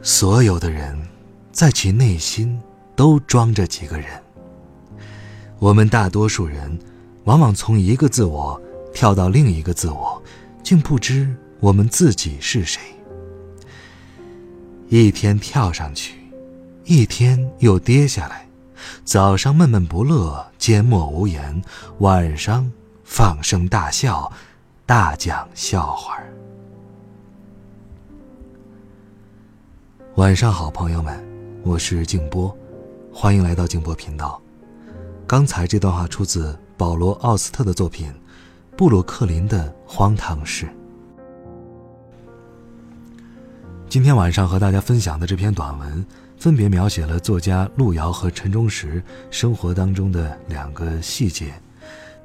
所有的人，在其内心都装着几个人。我们大多数人，往往从一个自我跳到另一个自我，竟不知我们自己是谁。一天跳上去，一天又跌下来。早上闷闷不乐，缄默无言；晚上放声大笑，大讲笑话。晚上好，朋友们，我是静波，欢迎来到静波频道。刚才这段话出自保罗·奥斯特的作品《布鲁克林的荒唐事》。今天晚上和大家分享的这篇短文，分别描写了作家路遥和陈忠实生活当中的两个细节，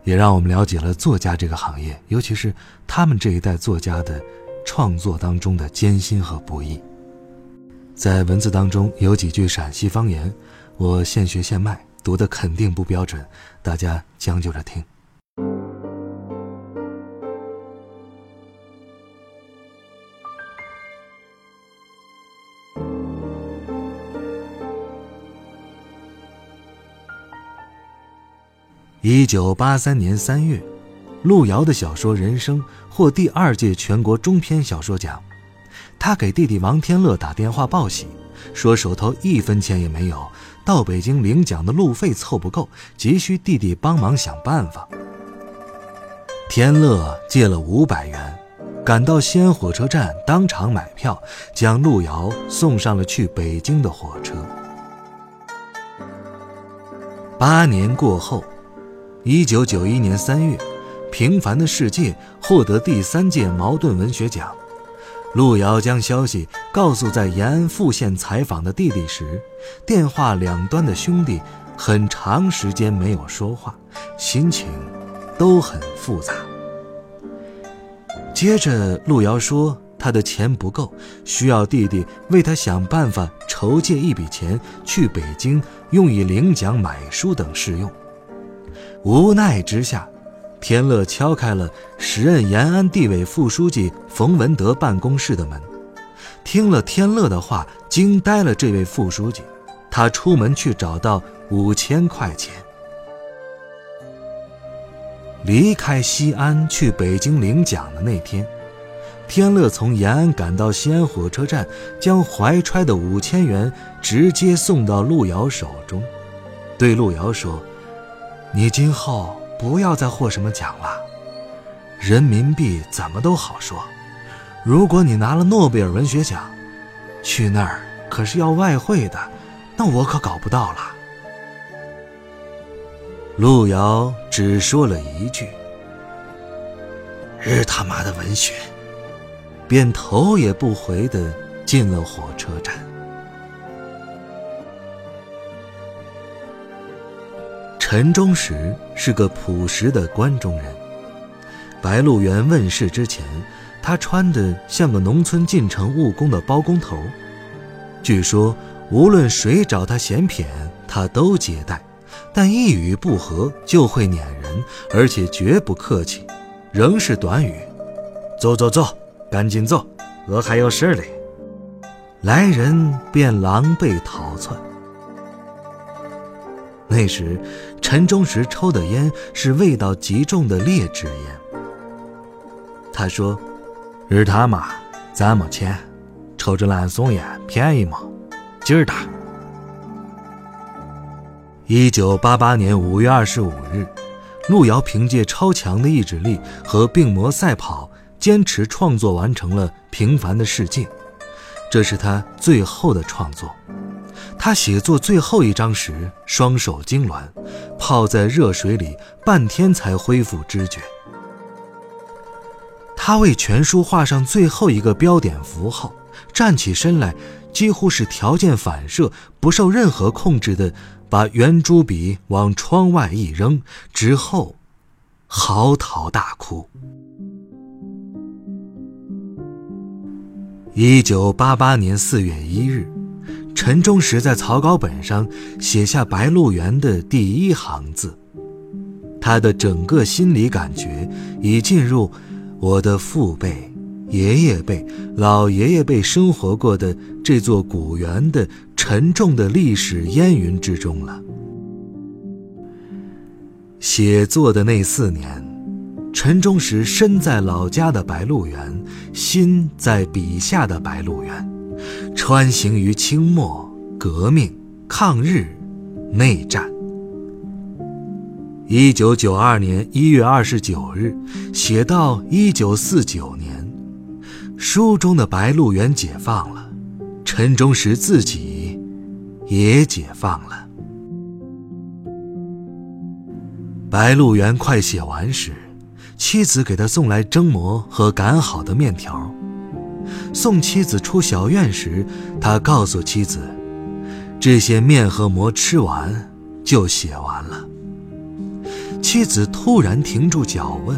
也让我们了解了作家这个行业，尤其是他们这一代作家的创作当中的艰辛和不易。在文字当中有几句陕西方言，我现学现卖，读的肯定不标准，大家将就着听。一九八三年三月，路遥的小说《人生》获第二届全国中篇小说奖。他给弟弟王天乐打电话报喜，说手头一分钱也没有，到北京领奖的路费凑不够，急需弟弟帮忙想办法。天乐借了五百元，赶到西安火车站，当场买票，将路遥送上了去北京的火车。八年过后，一九九一年三月，《平凡的世界》获得第三届茅盾文学奖。路遥将消息告诉在延安富县采访的弟弟时，电话两端的兄弟很长时间没有说话，心情都很复杂。接着，路遥说他的钱不够，需要弟弟为他想办法筹借一笔钱去北京，用以领奖、买书等试用。无奈之下。天乐敲开了时任延安地委副书记冯文德办公室的门，听了天乐的话，惊呆了这位副书记。他出门去找到五千块钱。离开西安去北京领奖的那天，天乐从延安赶到西安火车站，将怀揣的五千元直接送到路遥手中，对路遥说：“你今后……”不要再获什么奖了，人民币怎么都好说。如果你拿了诺贝尔文学奖，去那儿可是要外汇的，那我可搞不到了。路遥只说了一句：“日他妈的文学！”便头也不回的进了火车站。陈忠实是个朴实的关中人。《白鹿原》问世之前，他穿的像个农村进城务工的包工头。据说，无论谁找他闲谝，他都接待，但一语不合就会撵人，而且绝不客气，仍是短语：“走走走，赶紧走，我还有事嘞。”来人便狼狈逃窜。那时，陈忠实抽的烟是味道极重的劣质烟。他说：“日他妈，咱没钱，抽这烂怂烟便宜吗？劲儿大。”一九八八年五月二十五日，路遥凭借超强的意志力和病魔赛跑，坚持创作完成了《平凡的世界》，这是他最后的创作。他写作最后一章时，双手痉挛，泡在热水里半天才恢复知觉。他为全书画上最后一个标点符号，站起身来，几乎是条件反射、不受任何控制的，把圆珠笔往窗外一扔，之后嚎啕大哭。一九八八年四月一日，陈忠实在草稿本上写下《白鹿原》的第一行字。他的整个心理感觉已进入我的父辈、爷爷辈、老爷爷辈生活过的这座古园的沉重的历史烟云之中了。写作的那四年。陈忠实身在老家的白鹿原，心在笔下的白鹿原，穿行于清末、革命、抗日、内战。一九九二年一月二十九日，写到一九四九年，书中的白鹿原解放了，陈忠实自己也解放了。白鹿原快写完时。妻子给他送来蒸馍和擀好的面条。送妻子出小院时，他告诉妻子：“这些面和馍吃完，就写完了。”妻子突然停住脚问：“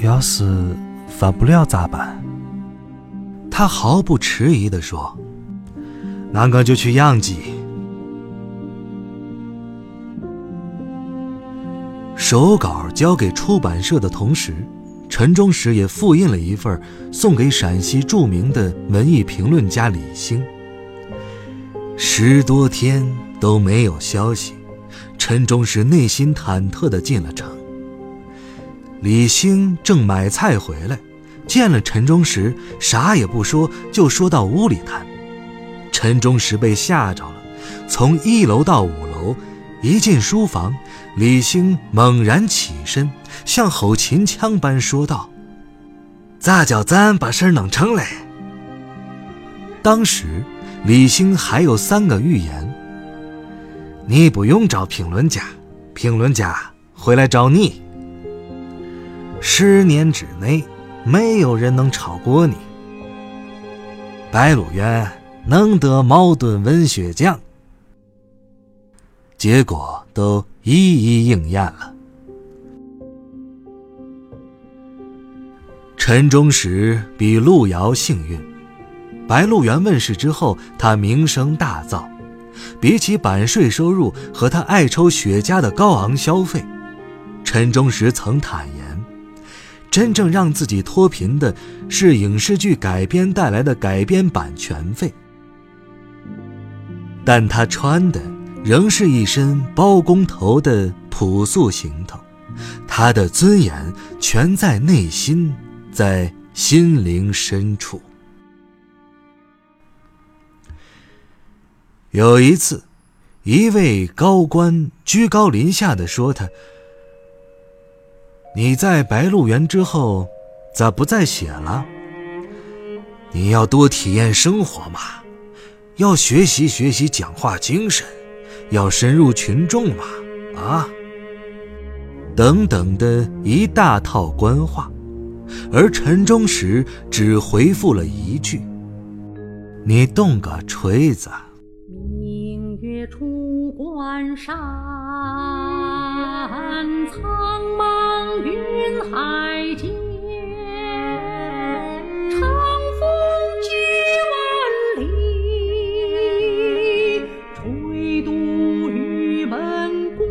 要是发不了咋办？”他毫不迟疑地说：“那个就去样机。”手稿交给出版社的同时，陈忠实也复印了一份，送给陕西著名的文艺评论家李兴。十多天都没有消息，陈忠实内心忐忑地进了城。李兴正买菜回来，见了陈忠实，啥也不说，就说到屋里谈。陈忠实被吓着了，从一楼到五楼，一进书房。李兴猛然起身，像吼秦腔般说道：“咋叫咱把事儿弄成嘞？”当时，李兴还有三个预言：“你不用找评论家，评论家会来找你。十年之内，没有人能超过你。白鹿原能得茅盾文学奖。”结果都一一应验了。陈忠实比路遥幸运，《白鹿原》问世之后，他名声大噪。比起版税收入和他爱抽雪茄的高昂消费，陈忠实曾坦言，真正让自己脱贫的是影视剧改编带来的改编版权费。但他穿的。仍是一身包工头的朴素行头，他的尊严全在内心，在心灵深处。有一次，一位高官居高临下的说：“他，你在白鹿原之后，咋不再写了？你要多体验生活嘛，要学习学习讲话精神。”要深入群众嘛，啊，等等的一大套官话，而陈忠实只回复了一句你动个锤子。明月出关山苍茫云海间长风几万里吹度玉门关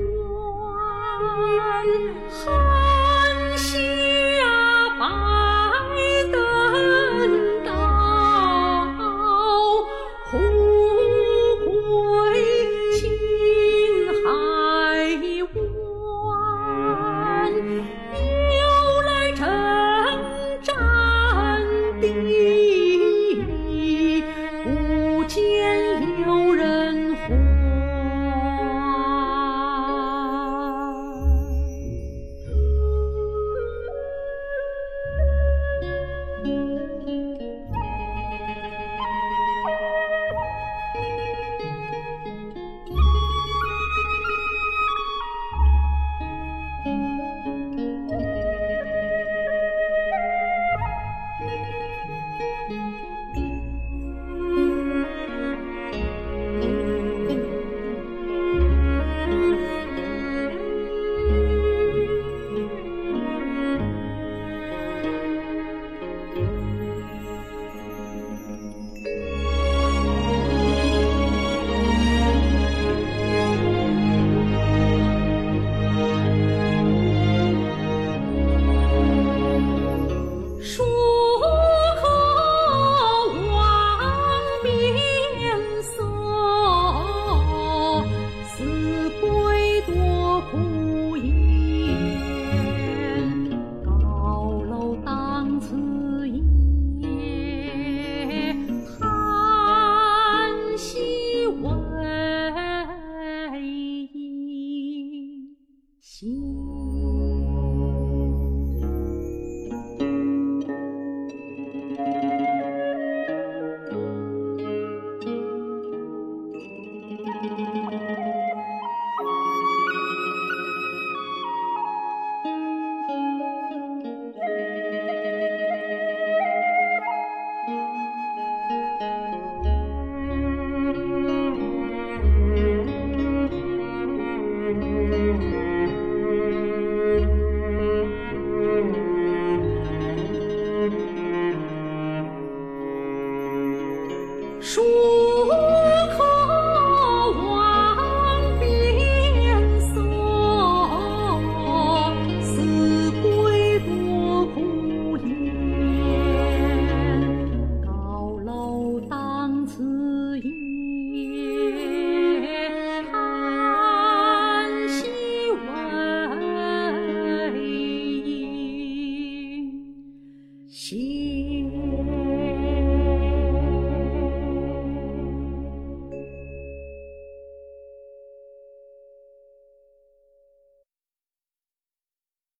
紫烟